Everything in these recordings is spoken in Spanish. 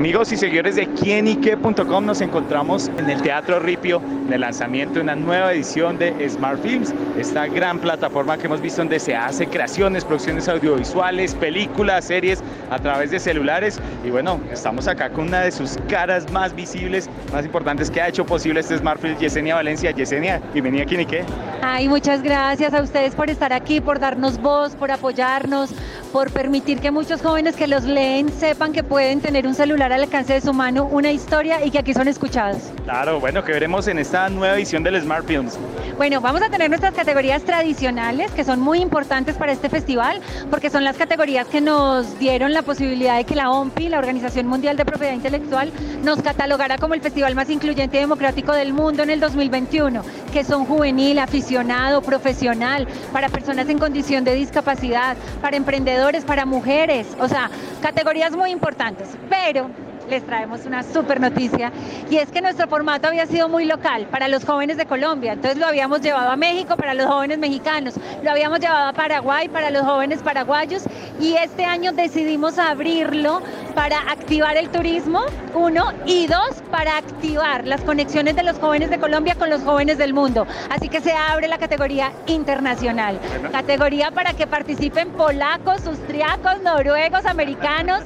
Amigos y seguidores de quienique.com nos encontramos en el Teatro Ripio en el lanzamiento de una nueva edición de Smart Films, esta gran plataforma que hemos visto donde se hace creaciones, producciones audiovisuales, películas, series a través de celulares y bueno, estamos acá con una de sus caras más visibles, más importantes que ha hecho posible este Smart Films, Yesenia Valencia. Yesenia, bienvenida a Quienique. Ay, muchas gracias a ustedes por estar aquí, por darnos voz, por apoyarnos, por permitir que muchos jóvenes que los leen sepan que pueden tener un celular al alcance de su mano, una historia y que aquí son escuchados. Claro, bueno, que veremos en esta nueva edición del Smart Films. Bueno, vamos a tener nuestras categorías tradicionales que son muy importantes para este festival porque son las categorías que nos dieron la posibilidad de que la OMPI, la Organización Mundial de Propiedad Intelectual, nos catalogara como el festival más incluyente y democrático del mundo en el 2021, que son juvenil, aficionado, profesional, para personas en condición de discapacidad, para emprendedores, para mujeres, o sea, categorías muy importantes. Pero les traemos una super noticia y es que nuestro formato había sido muy local para los jóvenes de Colombia, entonces lo habíamos llevado a México para los jóvenes mexicanos, lo habíamos llevado a Paraguay para los jóvenes paraguayos y este año decidimos abrirlo para activar el turismo, uno, y dos, para activar las conexiones de los jóvenes de Colombia con los jóvenes del mundo. Así que se abre la categoría internacional, categoría para que participen polacos, austriacos, noruegos, americanos,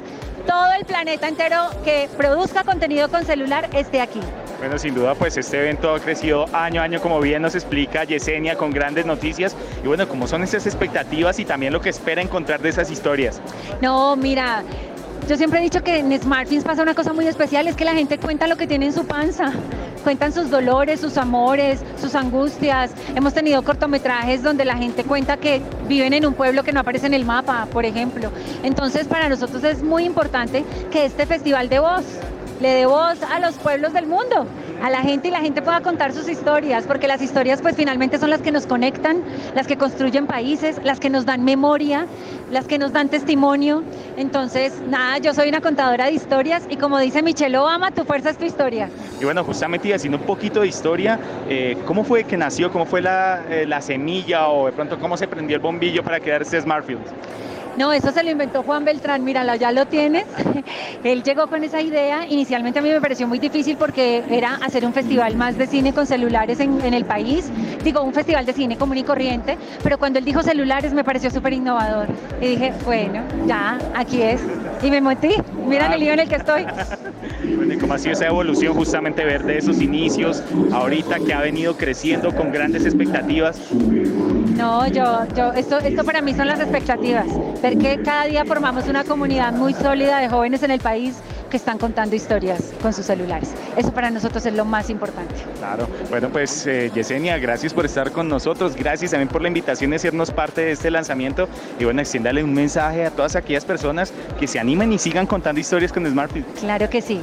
todo el planeta entero que produzca contenido con celular esté aquí. Bueno, sin duda, pues este evento ha crecido año a año, como bien nos explica Yesenia, con grandes noticias. Y bueno, ¿cómo son esas expectativas y también lo que espera encontrar de esas historias? No, mira, yo siempre he dicho que en SmartFilms pasa una cosa muy especial, es que la gente cuenta lo que tiene en su panza, cuentan sus dolores, sus amores, sus angustias. Hemos tenido cortometrajes donde la gente cuenta que viven en un pueblo que no aparece en el mapa, por ejemplo. Entonces, para nosotros es muy importante que este festival de voz le dé voz a los pueblos del mundo, a la gente y la gente pueda contar sus historias, porque las historias pues finalmente son las que nos conectan, las que construyen países, las que nos dan memoria, las que nos dan testimonio. Entonces, nada, yo soy una contadora de historias y como dice Michelle Obama, tu fuerza es tu historia. Y bueno, justamente haciendo un poquito de historia, eh, ¿cómo fue que nació, cómo fue la, eh, la semilla o de pronto cómo se prendió el bombillo para crearse Smartfield? No, eso se lo inventó Juan Beltrán, míralo, ya lo tienes. Él llegó con esa idea. Inicialmente a mí me pareció muy difícil porque era hacer un festival más de cine con celulares en, el país. Digo, un festival de cine común y corriente. Pero cuando él dijo celulares me pareció súper innovador. Y dije, bueno, ya, aquí es. Y me metí. Mira el lío en el que estoy. Bueno, ¿Cómo ha sido esa evolución justamente ver de esos inicios, ahorita que ha venido creciendo con grandes expectativas? No, yo, yo, esto, esto para mí son las expectativas, ver que cada día formamos una comunidad muy sólida de jóvenes en el país que están contando historias con sus celulares. Eso para nosotros es lo más importante. Claro. Bueno, pues eh, Yesenia, gracias por estar con nosotros. Gracias también por la invitación de sernos parte de este lanzamiento. Y bueno, extiéndale un mensaje a todas aquellas personas que se animen y sigan contando historias con Smartfit. Claro que sí.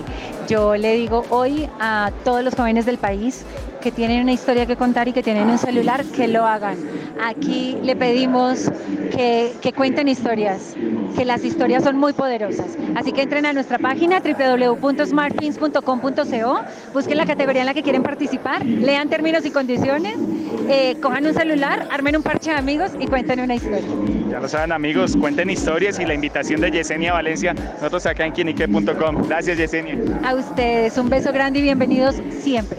Yo le digo hoy a todos los jóvenes del país que tienen una historia que contar y que tienen un celular, que lo hagan. Aquí le pedimos que, que cuenten historias, que las historias son muy poderosas. Así que entren a nuestra página www.smartpins.com.co, busquen la categoría en la que quieren participar, lean términos y condiciones, eh, cojan un celular, armen un parche de amigos y cuenten una historia. Ya lo saben amigos, cuenten historias y la invitación de Yesenia Valencia, nosotros acá en quienique.com. Gracias Yesenia. A ustedes, un beso grande y bienvenidos siempre.